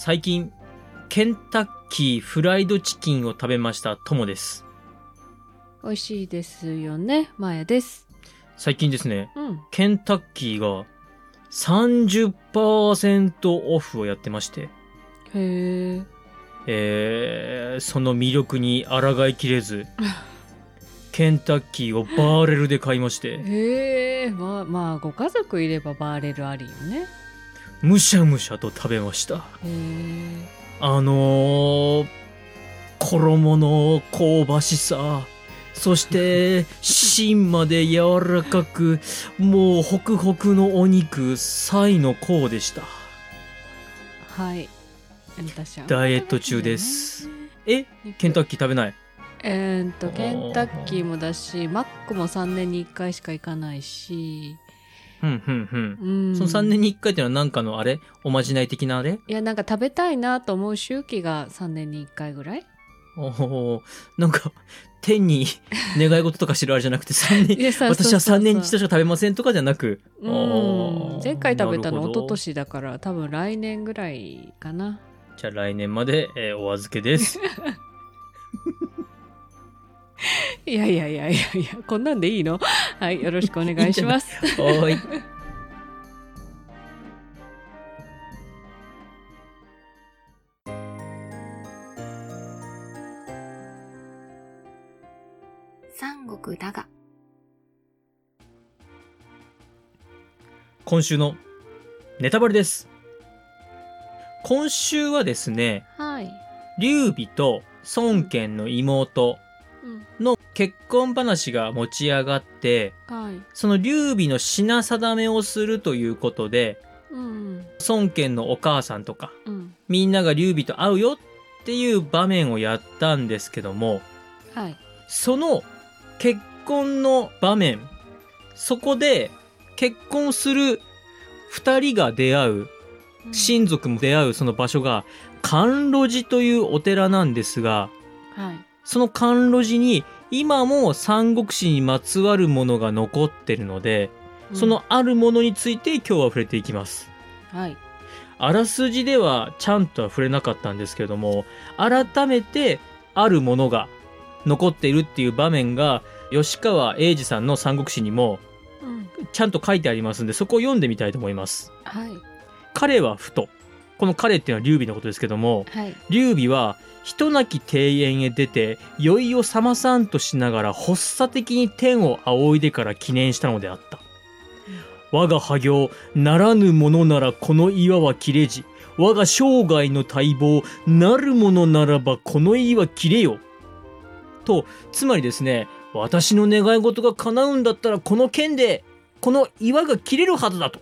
最近、ケンタッキーフライドチキンを食べましたともです。美味しいですよね。まやです。最近ですね、うん。ケンタッキーが30%オフをやってまして、へえ。えー、その魅力に抗いきれず、ケンタッキーをバーレルで買いまして、へえ。まあ、まあ、ご家族いればバーレルありよね。むしゃむしゃと食べました。あのー、衣の香ばしさ、そして芯まで柔らかく、もうホクホクのお肉、サイの甲でした。はい。私はダイエット中です。え？ケンタッキー食べない？えーっと、ケンタッキーもだし、マックも3年に1回しか行かないし、うん、うん、うん。うん。その3年に1回っていうのは何かのあれ？おまじない的なあれ？いや、なんか食べたいなと思う周期が3年に1回ぐらい。おおなんか、天に願い事とかしてるあれじゃなくて、3年、私はそうそう3年に一度しか食べませんとかじゃなく、前回食べたの一昨年だから多分来年ぐらいかな。じゃあ来年まで、えーお預けです。いやいやいやいやいやこんなんでいいの？はいよろしくお願いします はーい。三国だが今週のネタバレです。今週はですね、はい、劉備と孫権の妹結婚話が持ち上がって、はい。その劉備の品定めをするということで、うん孫権のお母さんとか、うん。みんなが劉備と会うよっていう場面をやったんですけども、はい。その結婚の場面、そこで結婚する二人が出会う、親族も出会うその場所が、甘露寺というお寺なんですが、はいその甘露寺に今も三国志にまつわるものが残ってるので、そのあるものについて今日は触れていきます。はいあらすじではちゃんとは触れなかったんですけれども、改めてあるものが残っているっていう場面が、吉川英治さんの三国志にもうんちゃんと書いてありますんで、そこを読んでみたいと思います。はい彼はふと、この彼っていうのは劉備のことですけども、はい劉備は人なき庭園へ出て酔いをさまさんとしながら発作的に天を仰いでから記念したのであった。我が破行ならぬものならこの岩は切れじ我が生涯の待望なるものならばこの岩切れよ。とつまりですね私の願い事が叶うんだったらこの剣でこの岩が切れるはずだと。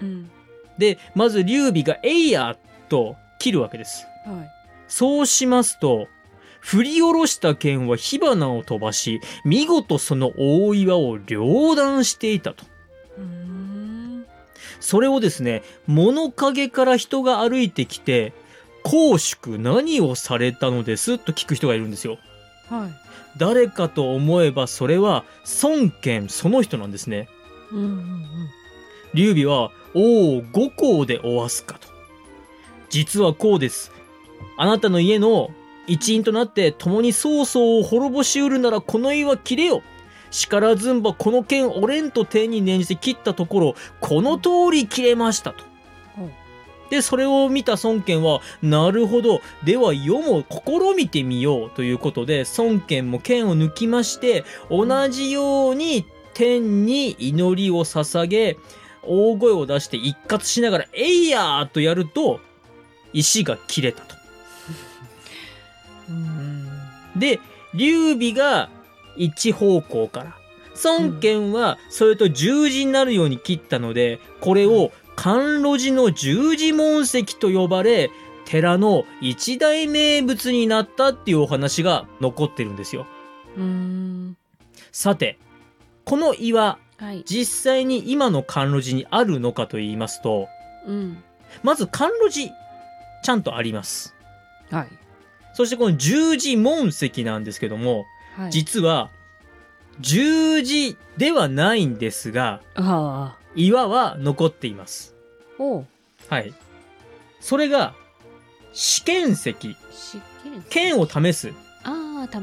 うんでまず劉備が「えいや!」と切るわけです。はいそうしますと、振り下ろした剣は火花を飛ばし、見事その大岩を両断していたと。うーんそれをですね、物陰から人が歩いてきて、公祝何をされたのです？と聞く人がいるんですよ。はい誰かと思えばそれは孫権その人なんですね。うんうん劉備は、おお、五行でおわすかと。実はこうです。あなたの家の一員となって共に曹操を滅ぼしうるならこの岩切れよ。しからずんばこの剣おれんと天に念じて切ったところ、この通り切れましたと。で、それを見た孫権は、なるほど、では世も試みてみようということで、孫権も剣を抜きまして、同じように天に祈りを捧げ、大声を出して一括しながら、えいやーとやると、石が切れたと。うんで、劉備が一方向から、孫権はそれと十字になるように切ったので、これを甘露寺の十字門石と呼ばれ、寺の一大名物になったっていうお話が残ってるんですよ。うーんさて、この岩、はい。実際に今の甘露寺にあるのかと言いますと、うん。まず甘露寺、ちゃんとあります。はい。そしてこの十字門石なんですけども、はい。実は十字ではないんですが、岩は残っています。はい。それが、試験石。試験剣を試す。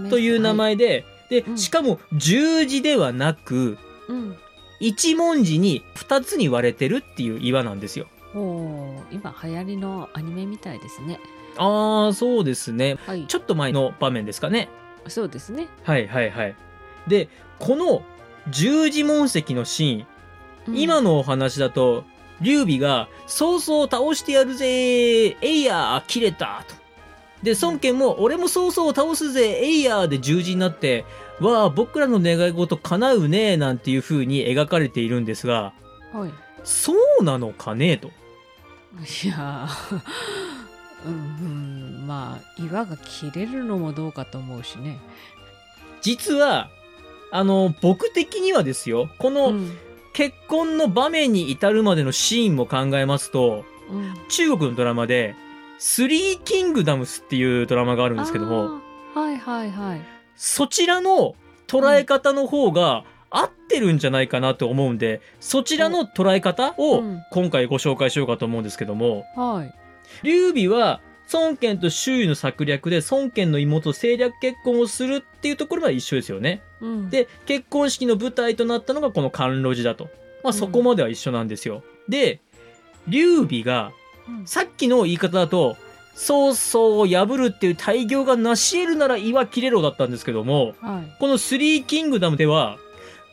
という名前で、でうん。しかも十字ではなくはいうん一文字に二つに割れてるっていう岩なんですよ。おお今流行りのアニメみたいですねああそうですねはいちょっと前の場面ですかね。そうですね、はいはいはい。でこの十字紋石のシーンうん今のお話だと、劉備が、そうそう倒してやるぜえいやー切れたと。で、孫権も、俺もそうそう倒すぜえいやーで十字になって、わあ、僕らの願い事叶うねなんていう風に描かれているんですが、はい。そうなのかねと。いやー うんうんまあ岩が切れるのもどうかと思うしね。実は、あの、僕的にはですよ、こうのん。結婚の場面に至るまでのシーンも考えますと、うん。中国のドラマで、スリーキングダムスっていうドラマがあるんですけども、はいはいはいそちらの捉え方の方が合ってるんじゃないかなと思うんで、そちらの捉え方をうん今回ご紹介しようかと思うんですけども、はい劉備は孫権と周囲の策略で孫権の妹と政略結婚をするっていうところは一緒ですよね。うんで、結婚式の舞台となったのがこの甘露寺だと。まあそこまでは一緒なんですよ。で、劉備がうんさっきの言い方だと、曹操を破るっていう大業が成し得るなら岩切れろだったんですけども、はいこのスリーキングダムでは、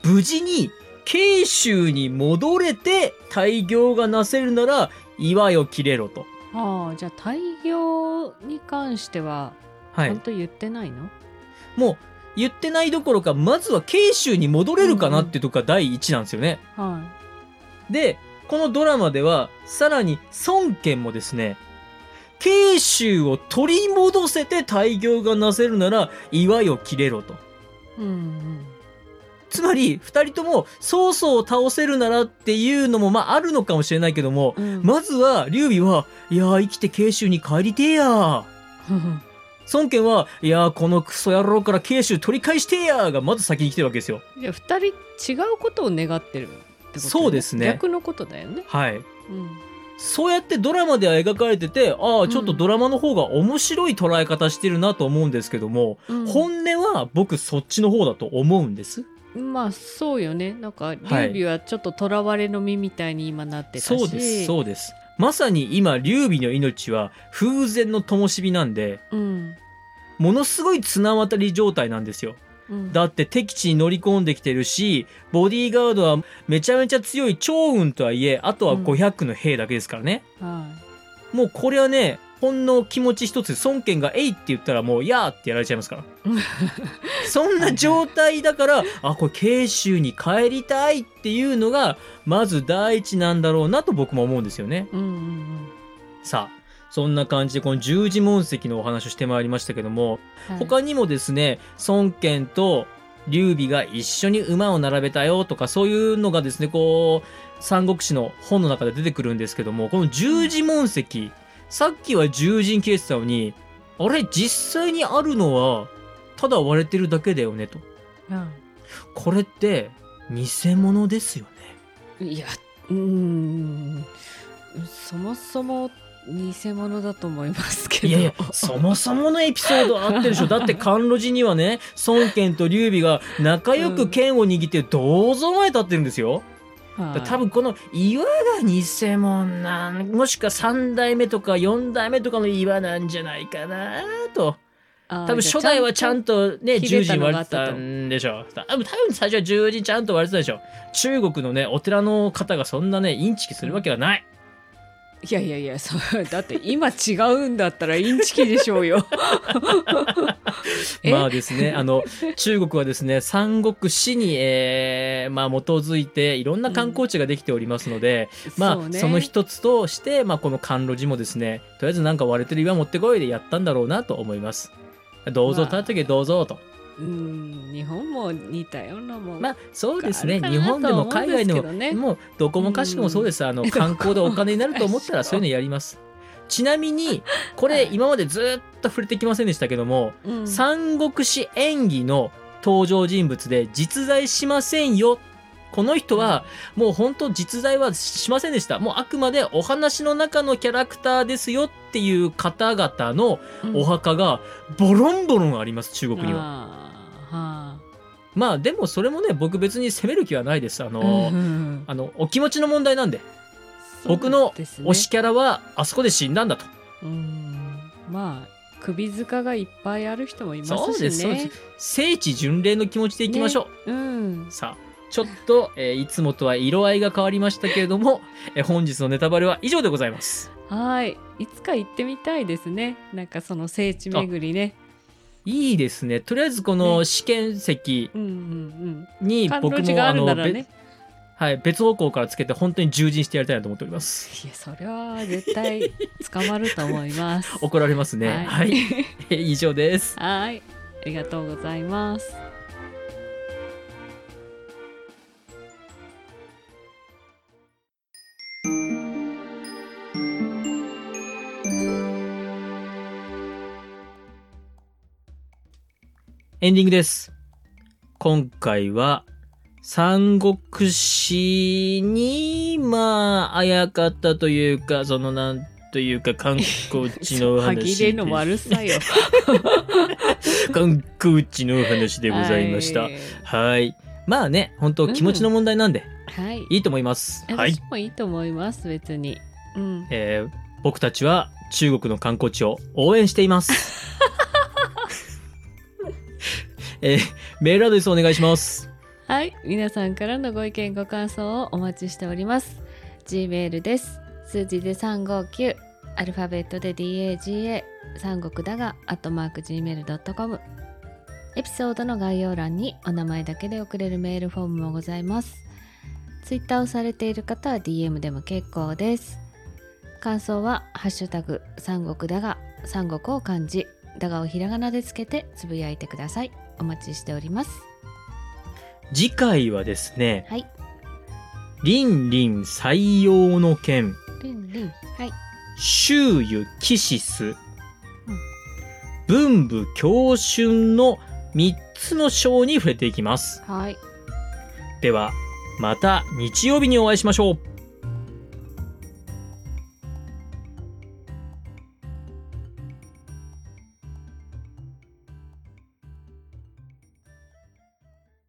無事に慶州に戻れて大業がなせるなら岩よ切れろと。ああじゃあ大業に関してははい。本当言ってないの、もう言ってないどころか、まずは慶州に戻れるかなっていうとこが第一なんですよね。はで、このドラマでは、さらに孫権もですね、慶州を取り戻せて大業がなせるなら岩よ切れろと。いうんつまり、二人とも曹操を倒せるならっていうのも、まああるのかもしれないけども、うんうんまずは、劉備は、いやー、生きて慶州に帰りてえや 孫権は、いやー、このクソ野郎から慶州取り返してえやーが、まず先に来てるわけですよ。じゃあ二人違うことを願ってるってこと、ね、そうですね。逆のことだよね。はい。うん。そうやってドラマでは描かれてて、ああ、ちょっとドラマの方が面白い捉え方してるなと思うんですけども、うん。本音は僕そっちの方だと思うんです？まあそうよね。なんか劉備はちょっと囚われの身みたいに今なってたし、そうです、そうです。まさに今、劉備の命は風前の灯火なんで、うん。ものすごい綱渡り状態なんですよ。うん、だって敵地に乗り込んできてるし、ボディーガードはめちゃめちゃ強い趙雲とはいえ、あとはうん500の兵だけですからね。はもうこれはね、ほんの気持ち一つ、孫権が「えい!」って言ったらもう「やー!」ってやられちゃいますから。そんな状態だから、あ、これ慶州に帰りたいっていうのが、まず第一なんだろうなと僕も思うんですよね。い、うんうんさあ、そんな感じでこの十字紋石のお話をしてまいりましたけども、うん、他にもですね、孫権と劉備が一緒に馬を並べたよとか、そういうのがですね、こう、三国志の本の中で出てくるんですけども、この十字紋石、さっきは十字に切れてたのに、あれ、実際にあるのは、ただ割れてるだけだよねと。うんこれって、偽物ですよね。いやうーんそもそも偽物だと思いますけどいやいや、そもそものエピソードあってるでしょ。だって甘露寺にはね、孫権と劉備が仲良く剣を握って銅像前立ってるんですよ。はい多分この岩が偽物なん、もしくは3代目とか4代目とかの岩なんじゃないかなと。多分初代はちゃんとね、十字割れてたんでしょ。多分多分最初は十字ちゃんと割れてたでしょ。中国のね、お寺の方がそんなね、インチキするわけはない。いやいやいやそうだって今違うんだったらインチキでしょうよ。え？まあですね、あの、中国はですね、三国志に、えーまあ基づいていろんな観光地ができておりますので、まあうね。その一つとして、まあこの甘露寺もですね、とりあえずなんか割れてる岩持ってこいでやったんだろうなと思います。どうぞまあ。立ってけどうぞと。うん日本も似たようなもん、まあそうですね、日本でも海外でも、もうどこもかしこもそうです。あの、うん。観光でお金になると思ったらそういうのやります。ちなみに、これ今までずっと触れてきませんでしたけども、うん。三国志演義の登場人物で実在しませんよ。この人はもう本当実在はしませんでした。もうあくまでお話の中のキャラクターですよっていう方々のお墓がボロンボロンあります中国には。まあでもそれもね僕別に責める気はないです。ああの、うんあのお気持ちの問題なんで。そう僕の推しキャラはあそこで死んだんだと。うん。まあ首塚がいっぱいある人もいますしね。そうです。そうです。聖地巡礼の気持ちでいきましょう。うん。さあちょっと、えーいつもとは色合いが変わりましたけれども、えー本日のネタバレは以上でございます。はい。いつか行ってみたいですね。なんかその聖地巡りねいいですね。とりあえずこの試験席にうん僕もあ感路寺があの、ねはい、別方向からつけて本当に従順してやりたいなと思っております。いやそれは絶対捕まると思います 怒られますね。は。はいいえー以上です。はいありがとうございますエンディングです。今回は三国志にまああやかったというかそのなんというか観光地の話歯切れの悪さよ観光地の話でございました。はいはい。まあね、本当気持ちの問題なんで、はいいいと思います。はい私。もいいと思います別にうんえー僕たちは中国の観光地を応援しています。えーメールアドレスお願いします。はい、皆さんからのご意見ご感想をお待ちしております。Gmail です。数字で359、アルファベットで DAGA、三国だが、アットマーク Gmail.com。エピソードの概要欄にお名前だけで送れるメールフォームもございます。Twitter をされている方は DM でも結構です。感想は、ハッシュタグ、三国だが、三国を漢字、だがをひらがなでつけてつぶやいてください。お待ちしております。次回はですね、はい。リンリン採用の件、リンリン。はい。周遊キシス、文武教春の3つの章に触れていきます。はい。では、また日曜日にお会いしましょう。